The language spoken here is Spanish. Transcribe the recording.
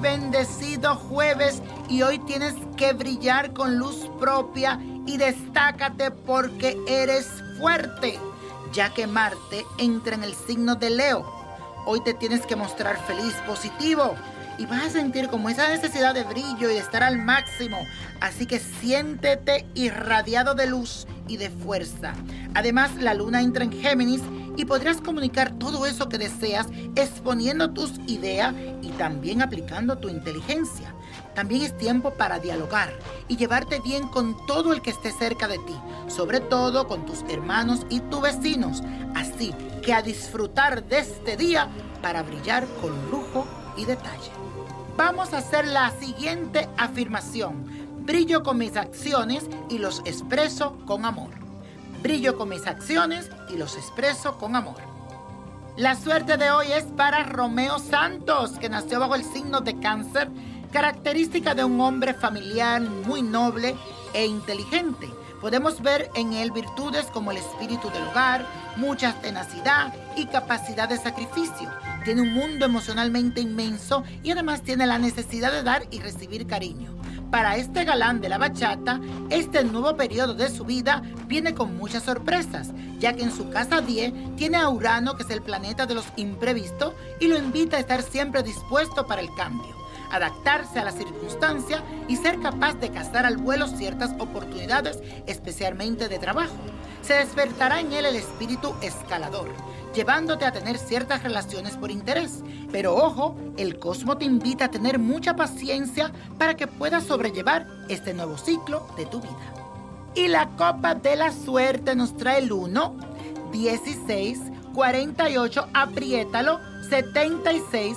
bendecido jueves y hoy tienes que brillar con luz propia y destácate porque eres fuerte, ya que Marte entra en el signo de Leo. Hoy te tienes que mostrar feliz, positivo y vas a sentir como esa necesidad de brillo y de estar al máximo. Así que siéntete irradiado de luz y de fuerza. Además, la luna entra en Géminis y podrás comunicar todo eso que deseas exponiendo tus ideas y también aplicando tu inteligencia. También es tiempo para dialogar y llevarte bien con todo el que esté cerca de ti, sobre todo con tus hermanos y tus vecinos. Así que a disfrutar de este día para brillar con lujo y detalle. Vamos a hacer la siguiente afirmación. Brillo con mis acciones y los expreso con amor. Brillo con mis acciones y los expreso con amor. La suerte de hoy es para Romeo Santos, que nació bajo el signo de cáncer, característica de un hombre familiar muy noble e inteligente. Podemos ver en él virtudes como el espíritu del hogar, mucha tenacidad y capacidad de sacrificio tiene un mundo emocionalmente inmenso y además tiene la necesidad de dar y recibir cariño. Para este galán de la bachata, este nuevo periodo de su vida viene con muchas sorpresas, ya que en su casa 10 tiene a Urano, que es el planeta de los imprevistos, y lo invita a estar siempre dispuesto para el cambio, adaptarse a las circunstancias y ser capaz de cazar al vuelo ciertas oportunidades, especialmente de trabajo. Se despertará en él el espíritu escalador llevándote a tener ciertas relaciones por interés. Pero ojo, el cosmo te invita a tener mucha paciencia para que puedas sobrellevar este nuevo ciclo de tu vida. Y la copa de la suerte nos trae el 1, 16, 48, apriétalo, 76,